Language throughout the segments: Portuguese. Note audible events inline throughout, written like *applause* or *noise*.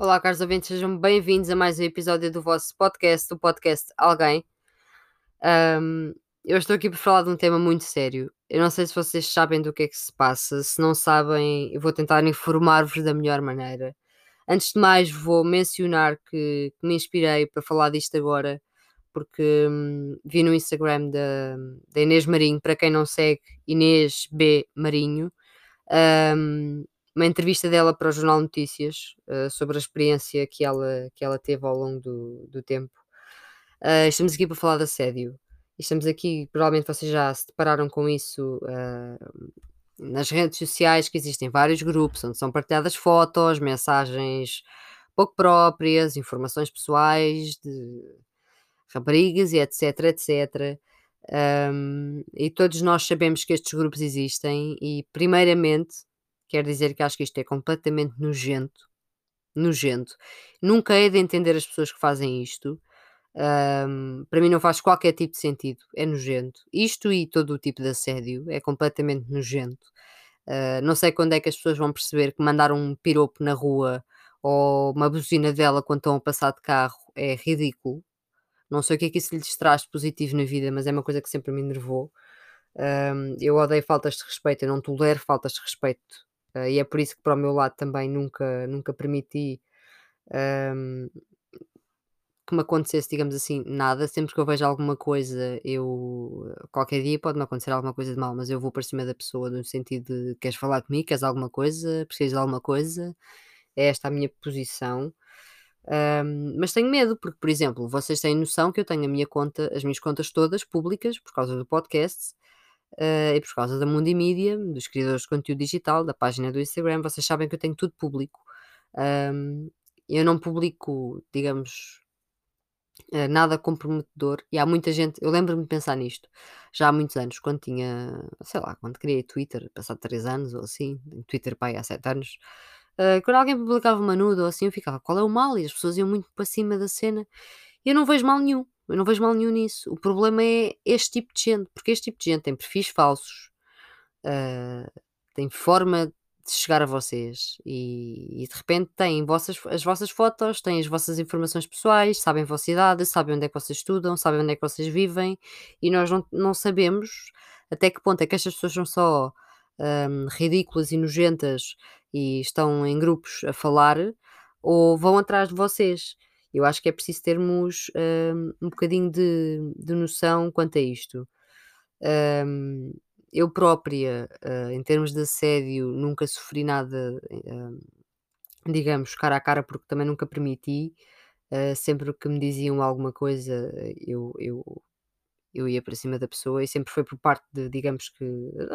Olá, caros ouvintes, sejam bem-vindos a mais um episódio do vosso podcast, do podcast Alguém. Um, eu estou aqui para falar de um tema muito sério. Eu não sei se vocês sabem do que é que se passa. Se não sabem, eu vou tentar informar-vos da melhor maneira. Antes de mais, vou mencionar que, que me inspirei para falar disto agora, porque hum, vi no Instagram da, da Inês Marinho, para quem não segue, Inês B. Marinho. Um, uma entrevista dela para o Jornal Notícias uh, sobre a experiência que ela, que ela teve ao longo do, do tempo. Uh, estamos aqui para falar de assédio. Estamos aqui, provavelmente vocês já se depararam com isso uh, nas redes sociais, que existem vários grupos onde são partilhadas fotos, mensagens pouco próprias, informações pessoais de raparigas e etc, etc. Um, e todos nós sabemos que estes grupos existem e, primeiramente, Quer dizer que acho que isto é completamente nojento. Nojento. Nunca é de entender as pessoas que fazem isto. Um, para mim não faz qualquer tipo de sentido. É nojento. Isto e todo o tipo de assédio é completamente nojento. Uh, não sei quando é que as pessoas vão perceber que mandar um piropo na rua ou uma buzina dela quando estão a passar de carro é ridículo. Não sei o que é que isso lhes traz positivo na vida, mas é uma coisa que sempre me enervou. Um, eu odeio faltas de respeito, eu não tolero faltas de respeito Uh, e é por isso que para o meu lado também nunca, nunca permiti um, que me acontecesse, digamos assim, nada. Sempre que eu vejo alguma coisa, eu qualquer dia pode-me acontecer alguma coisa de mal, mas eu vou para cima da pessoa no sentido de queres falar comigo, queres alguma coisa, precisas de alguma coisa, é esta a minha posição. Um, mas tenho medo, porque, por exemplo, vocês têm noção que eu tenho a minha conta, as minhas contas todas públicas por causa do podcast Uh, e por causa da Mundi Media, dos criadores de conteúdo digital, da página do Instagram, vocês sabem que eu tenho tudo público. Um, eu não publico, digamos, uh, nada comprometedor. E há muita gente, eu lembro-me de pensar nisto já há muitos anos, quando tinha, sei lá, quando criei Twitter, passado 3 anos ou assim, Twitter pai há 7 anos. Uh, quando alguém publicava uma nude ou assim, eu ficava, qual é o mal? E as pessoas iam muito para cima da cena. Eu não vejo mal nenhum. Eu não vejo mal nenhum nisso. O problema é este tipo de gente, porque este tipo de gente tem perfis falsos, uh, tem forma de chegar a vocês e, e de repente têm vossas, as vossas fotos, têm as vossas informações pessoais, sabem a vossa idade, sabem onde é que vocês estudam, sabem onde é que vocês vivem e nós não, não sabemos até que ponto é que estas pessoas são só um, ridículas e nojentas e estão em grupos a falar ou vão atrás de vocês. Eu acho que é preciso termos um, um bocadinho de, de noção quanto a isto. Um, eu própria, uh, em termos de assédio, nunca sofri nada, uh, digamos, cara a cara, porque também nunca permiti. Uh, sempre que me diziam alguma coisa, eu, eu, eu ia para cima da pessoa e sempre foi por parte de, digamos que,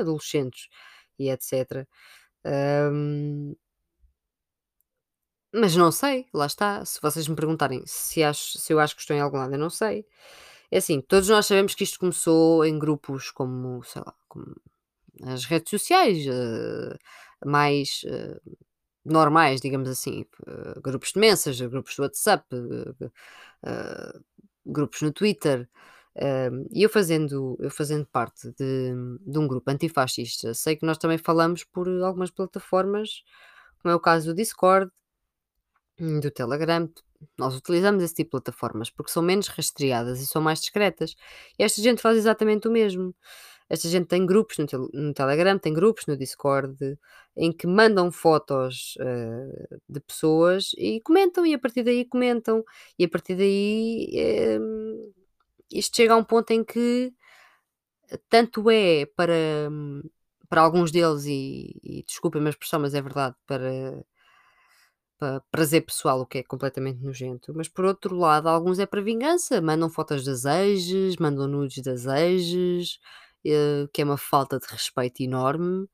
adolescentes e etc. Um, mas não sei, lá está. Se vocês me perguntarem se, acho, se eu acho que estou em algum lado, eu não sei. É assim, todos nós sabemos que isto começou em grupos como, sei lá, como as redes sociais, uh, mais uh, normais, digamos assim, uh, grupos de mensagens, grupos de WhatsApp, grupos no Twitter. E eu fazendo, eu fazendo parte de, de um grupo antifascista, sei que nós também falamos por algumas plataformas, como é o caso do Discord, Hum, do Telegram, nós utilizamos esse tipo de plataformas porque são menos rastreadas e são mais discretas. E esta gente faz exatamente o mesmo. Esta gente tem grupos no, no Telegram, tem grupos no Discord em que mandam fotos eh, de pessoas e comentam, e a partir daí comentam, e a partir daí eh, isto chega a um ponto em que tanto é para, para alguns deles, e, e desculpem a expressão, mas é verdade, para para prazer pessoal, o que é completamente nojento. Mas por outro lado, alguns é para vingança, mandam fotos de desejos, mandam nudes de desejos, eh, que é uma falta de respeito enorme.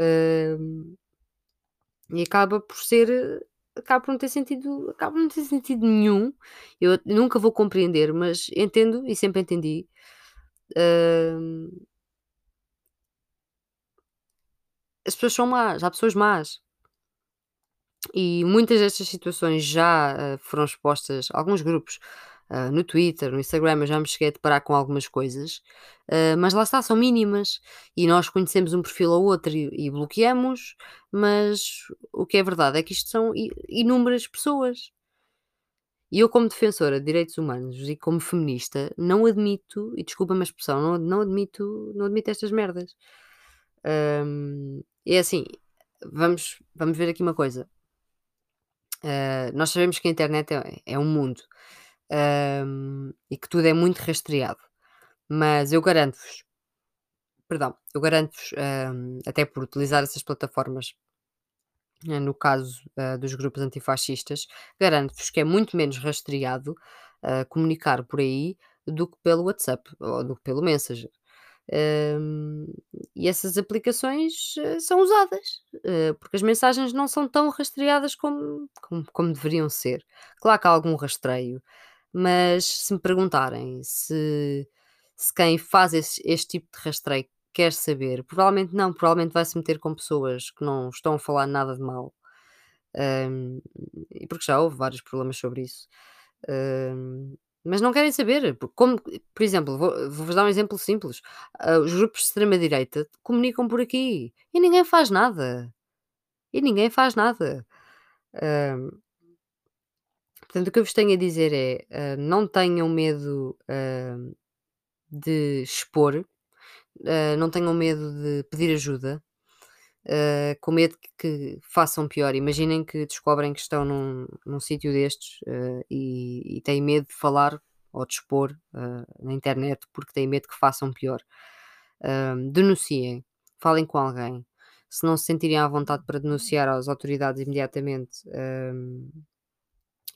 Hum, e acaba por ser acaba por não ter sentido acaba por não ter sentido nenhum. Eu nunca vou compreender, mas entendo e sempre entendi. Hum, as pessoas são más, há pessoas más. E muitas destas situações já uh, foram expostas, alguns grupos uh, no Twitter, no Instagram, eu já me cheguei a deparar com algumas coisas, uh, mas lá está, são mínimas e nós conhecemos um perfil ou outro e, e bloqueamos, mas o que é verdade é que isto são inúmeras pessoas. E eu, como defensora de direitos humanos e como feminista, não admito, e desculpa-me a expressão, não, não, admito, não admito estas merdas. Um, é assim, vamos, vamos ver aqui uma coisa. Uh, nós sabemos que a internet é, é um mundo e que tudo é muito rastreado, mas eu garanto-vos, perdão, eu garanto-vos, até por utilizar essas plataformas, uh, no caso uh, dos grupos antifascistas, garanto-vos que é muito menos rastreado comunicar por aí do que pelo WhatsApp ou do que pelo Messenger. E essas aplicações uh, são usadas, uh, porque as mensagens não são tão rastreadas como, como, como, deveriam ser. Claro que há algum rastreio, mas se me perguntarem se, se quem faz esse, este tipo de rastreio quer saber, provavelmente não, provavelmente vai se meter com pessoas que não estão a falar nada de mal. E porque já houve vários problemas sobre isso. Mas não querem saber, como, por exemplo, vou, vou-vos dar um exemplo simples. Ah, os grupos de extrema-direita comunicam por aqui e ninguém faz nada. E ninguém faz nada. portanto, o que eu vos tenho a dizer é: ah, não tenham medo de expor, ah, não tenham medo de pedir ajuda, uh, com medo que, que, façam pior. Imaginem que descobrem que estão num, num sítio destes uh, e, e, têm medo de falar ou de expor uh, na internet porque têm medo que façam pior. denunciem, falem com alguém. Se não se sentirem à vontade para denunciar às autoridades imediatamente,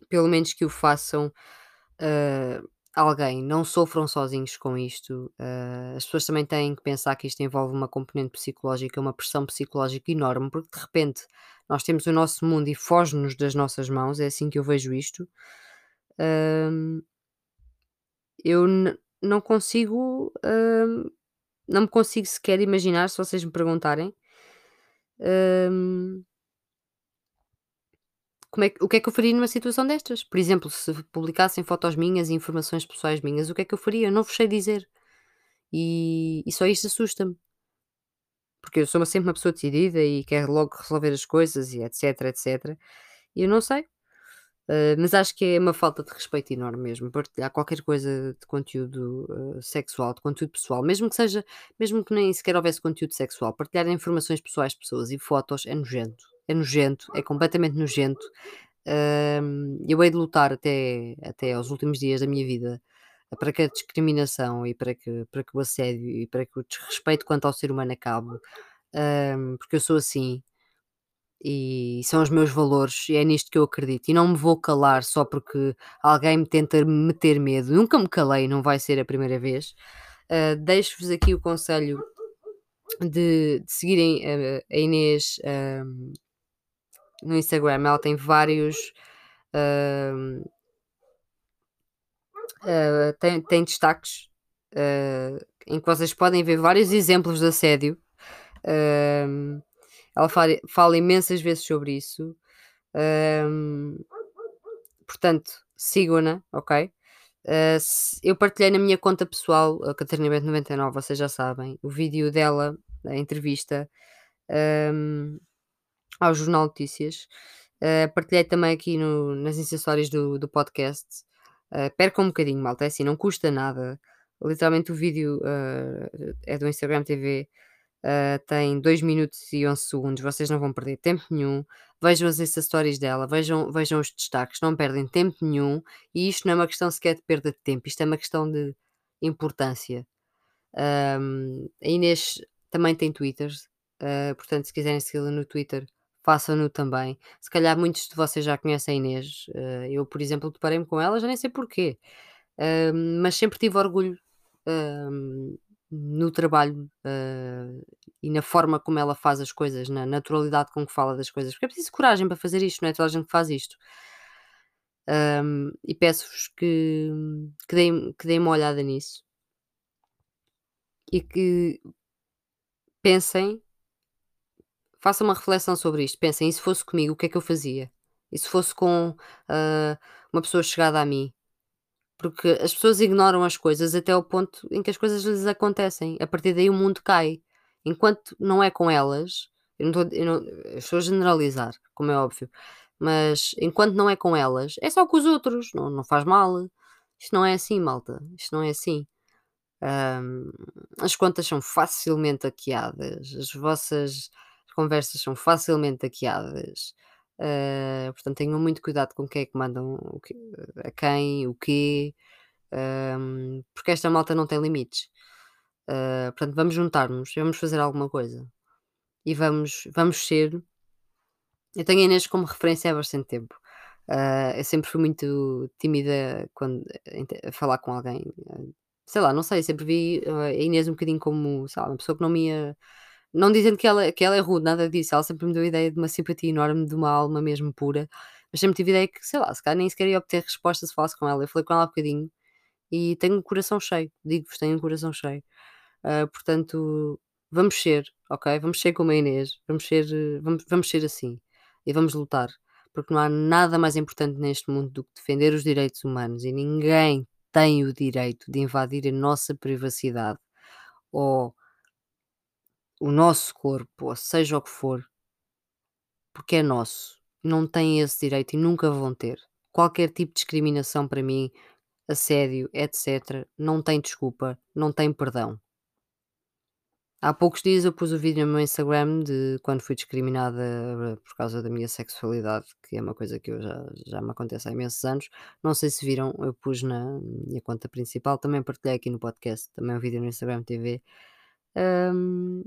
pelo menos que o façam uh, alguém, não sofram sozinhos com isto. Uh, as pessoas também têm que pensar que isto envolve uma componente psicológica, uma pressão psicológica enorme, porque de repente nós temos o nosso mundo e foge-nos das nossas mãos, é assim que eu vejo isto. Uh, eu não consigo, uh, não me consigo sequer imaginar, se vocês me perguntarem. Uh, como é, o que é que eu faria numa situação destas? Por exemplo, se publicassem fotos minhas e informações pessoais minhas, o que é que eu faria? Não vos sei dizer. E, e só isto assusta-me. Porque eu sou sempre uma pessoa decidida e quero logo resolver as coisas e etc, etc. E eu não sei. Uh, mas acho que é uma falta de respeito enorme mesmo partilhar qualquer coisa de conteúdo uh, sexual, de conteúdo pessoal, mesmo que seja, mesmo que nem sequer houvesse conteúdo sexual, partilhar informações pessoais de pessoas e fotos é nojento é nojento, é completamente nojento. eu hei de lutar até, até aos últimos dias da minha vida para que a discriminação e para que, para que o assédio e para que o desrespeito quanto ao ser humano acabe, porque eu sou assim e são os meus valores e é nisto que eu acredito. E não me vou calar só porque alguém me tenta meter medo. Nunca me calei, não vai ser a primeira vez. Uh, Deixo-vos aqui o conselho de, de seguirem a, a Inês no Instagram. Ela tem vários. Uh, uh, tem, tem destaques uh, em que vocês podem ver vários exemplos de assédio. ela fala, fala, imensas vezes sobre isso. portanto, sigam-na, ok? Uh, eu partilhei na minha conta pessoal, a Catarina Bento 99, vocês já sabem, o vídeo dela, a entrevista. Ao Jornal Notícias. Uh, partilhei também aqui no, nas acessórios do, do podcast. Uh, perca um bocadinho, malta, é assim, não custa nada. Literalmente o vídeo uh, é do Instagram TV, tem 2 minutos e 11 segundos, vocês não vão perder tempo nenhum. Vejam as acessórios dela, vejam, vejam os destaques, não perdem tempo nenhum. E isto não é uma questão sequer de perda de tempo, isto é uma questão de importância. Um, a Inês também tem Twitters, portanto, se quiserem segui-la no Twitter, façam-no também. Se calhar muitos de vocês já conhecem a Inês. Uh, eu, por exemplo, deparei-me com ela, já nem sei porquê. Uh, mas sempre tive orgulho uh, no trabalho e na forma como ela faz as coisas, na naturalidade com que fala das coisas. Porque é preciso coragem para fazer isto, não é toda a gente que faz isto. e peço-vos que, que, deem, que deem uma olhada nisso e que pensem façam uma reflexão sobre isto. Pensem, e se fosse comigo, o que é que eu fazia? E se fosse com uh, uma pessoa chegada a mim? Porque as pessoas ignoram as coisas até ao ponto em que as coisas lhes acontecem. A partir daí o mundo cai. Enquanto não é com elas, eu não estou, eu não, eu estou a generalizar, como é óbvio, mas enquanto não é com elas, é só com os outros, não, não faz mal. Isto não é assim, malta. Isto não é assim. Ahm, as contas são facilmente hackeadas, as vossas conversas são facilmente hackeadas. Ah, portanto, tenham muito cuidado com quem é que mandam o quê- a quem, o quê, ahm, porque esta malta não tem limites. Ah, portanto, vamos juntar-nos, vamos fazer alguma coisa e vamos, vamos ser. Eu tenho a Inês como referência há bastante tempo. Ah, eu sempre fui muito tímida quando a falar com alguém. sei lá, não sei, sempre vi a Inês um bocadinho como, sei lá, uma pessoa que não me ia. Não dizendo que ela, que ela é rude, nada disso. Ela sempre me deu a ideia de uma simpatia enorme, de uma alma mesmo pura. Mas sempre tive a ideia que, sei lá, se calhar nem sequer ia obter resposta se falasse com ela. Eu falei com ela há bocadinho e tenho o coração cheio. Digo-vos, tenho o coração cheio. Ah, portanto, vamos ser, ok? Vamos ser como a Inês. Vamos ser, vamos, vamos ser assim. E vamos lutar. Porque não há nada mais importante neste mundo do que defender os direitos humanos. E ninguém tem o direito de invadir a nossa privacidade ou o nosso corpo, seja o que for, porque é nosso. Não têm esse direito e nunca vão ter. Qualquer tipo de discriminação para mim, assédio, etc., não tem desculpa, não tem perdão. Há poucos dias eu pus o vídeo no meu Instagram de quando fui discriminada eh, por causa da minha sexualidade, que é uma coisa que eu já, já me acontece há imensos anos. Não sei se viram, eu pus na minha conta principal, também partilhei aqui no podcast, também um vídeo no Instagram TV. Ahm,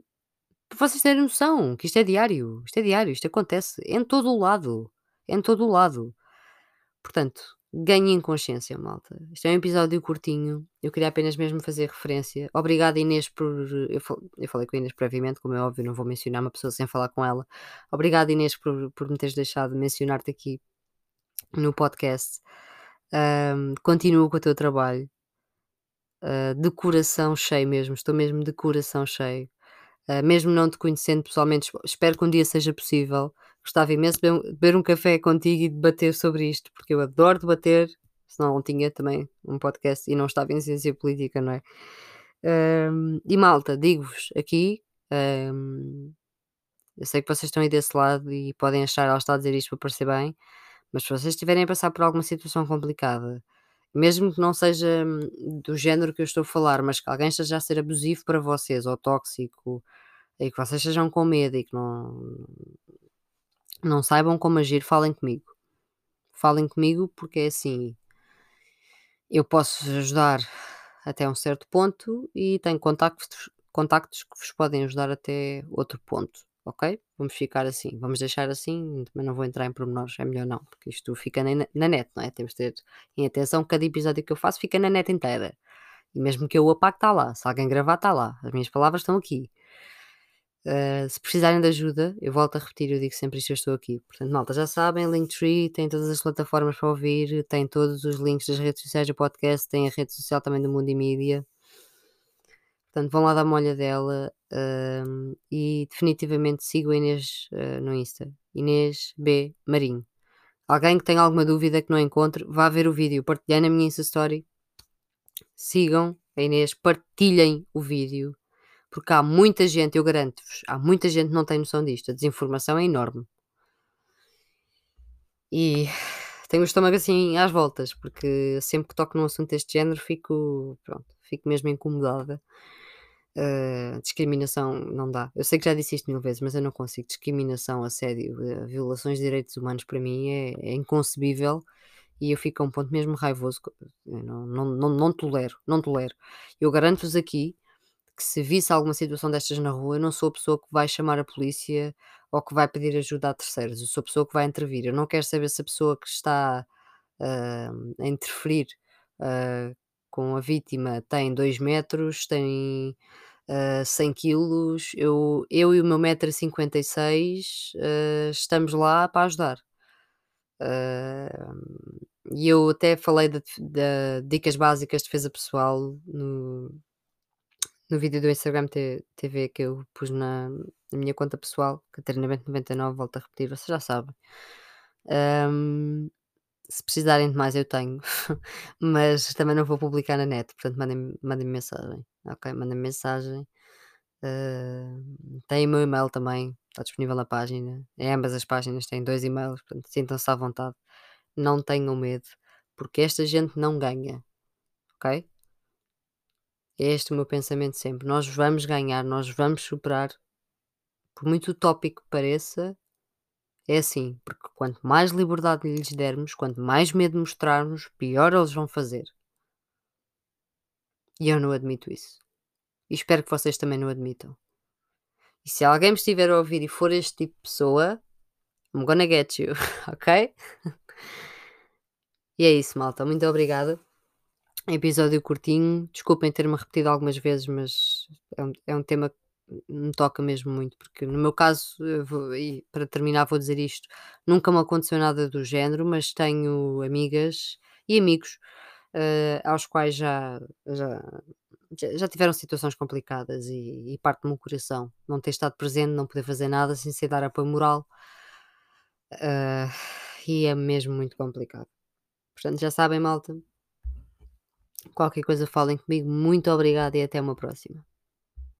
para vocês terem noção que isto é diário, isto é diário, isto acontece em todo o lado, em todo o lado. Portanto, ganhem consciência, malta. Isto é um episódio curtinho. Eu queria apenas mesmo fazer referência. Obrigada, Inês, por. Eu, fal- eu falei com a Inês previamente, como é óbvio, não vou mencionar uma pessoa sem falar com ela. Obrigada, Inês, por, por me teres deixado mencionar-te aqui no podcast. Continua com o teu trabalho. ah, de coração cheio mesmo, estou mesmo de coração cheio. Uh, mesmo não te conhecendo pessoalmente, esp- espero que um dia seja possível. Gostava imenso de beber um, beber um café contigo e debater sobre isto, porque eu adoro debater, senão não tinha também um podcast e não estava em ciência política, não é? Um, e malta, digo-vos aqui, um, eu sei que vocês estão aí desse lado e podem achar, ela está a dizer isto para parecer bem, mas se vocês estiverem a passar por alguma situação complicada, mesmo que não seja hum, do género que eu estou a falar, mas que alguém esteja a ser abusivo para vocês ou tóxico e que vocês estejam com medo e que não, não saibam como agir, falem comigo. Falem comigo porque é assim, eu posso ajudar até um certo ponto e tenho contactos, contactos que vos podem ajudar até outro ponto, ok? Vamos ficar assim, vamos deixar assim, também não vou entrar em pormenores, é melhor não, porque isto fica na, na net, não é? Temos de ter em atenção que cada episódio que eu faço fica na net inteira. E mesmo que eu o apague, está lá. Se alguém gravar, está lá. As minhas palavras estão aqui. Uh, se precisarem de ajuda, eu volto a repetir, eu digo sempre isto, eu estou aqui. Portanto, malta, já sabem, Linktree, tem todas as plataformas para ouvir, tem todos os links das redes sociais do podcast, tem a rede social também do Mundo e Mídia. Portanto, vão lá dar uma olhadela uh, e definitivamente sigam a Inês uh, no Insta. Inês B. Marinho. Alguém que tenha alguma dúvida que não encontre, vá ver o vídeo. Partilhei na minha Insta Story. Sigam a Inês, partilhem o vídeo porque há muita gente, eu garanto-vos, há muita gente que não tem noção disto. A desinformação é enorme. E tenho o estômago assim às voltas, porque sempre que toco num assunto deste género fico, pronto, fico mesmo incomodada. Uh, discriminação não dá. Eu sei que já disse isto mil vezes, mas eu não consigo. Discriminação, assédio, uh, violações de direitos humanos para mim é, é, inconcebível e eu fico a um ponto mesmo raivoso. Não, não, não, não tolero, não tolero. Eu garanto-vos aqui que se visse alguma situação destas na rua, eu não sou a pessoa que vai chamar a polícia ou que vai pedir ajuda a terceiros, eu sou a pessoa que vai intervir. Eu não quero saber se a pessoa que está uh, a interferir uh, com a vítima tem 2 metros, tem uh, 100 quilos, eu, eu e o meu metro 56 uh, estamos lá para ajudar. e eu até falei de, de, dicas básicas de defesa pessoal no, no vídeo do Instagram TV que eu pus na, na minha conta pessoal, Catarina99, volto a repetir, vocês já sabem. Um, Se precisarem de mais eu tenho, *laughs* mas também não vou publicar na net, portanto mandem mandem mensagem, ok? Mandem mensagem. Uh, têm o meu e-mail também, está disponível na página. Em ambas as páginas têm dois e-mails, portanto sintam-se à vontade. Não tenham medo, porque esta gente não ganha, ok? É este o meu pensamento sempre. Nós vamos ganhar, nós vamos superar. Por muito utópico que pareça, é assim, porque quanto mais liberdade lhes dermos, quanto mais medo mostrarmos, pior eles vão fazer. E eu não admito isso. E espero que vocês também não admitam. E se alguém me estiver a ouvir e for este tipo de pessoa, I'm gonna get you, *laughs* ok? *laughs* e é isso, malta. Muito obrigada. Episódio curtinho. Desculpem ter-me repetido algumas vezes, mas é um, é um tema me toca mesmo muito, porque no meu caso, vou, e para terminar, vou dizer isto: nunca me aconteceu nada do género, mas tenho amigas e amigos uh, aos quais já, já, já tiveram situações complicadas e, e parte-me o coração não ter estado presente, não poder fazer nada sem ser dar apoio moral. Uh, e é mesmo muito complicado. Portanto, já sabem, malta. Qualquer coisa falem comigo. Muito obrigada e até uma próxima.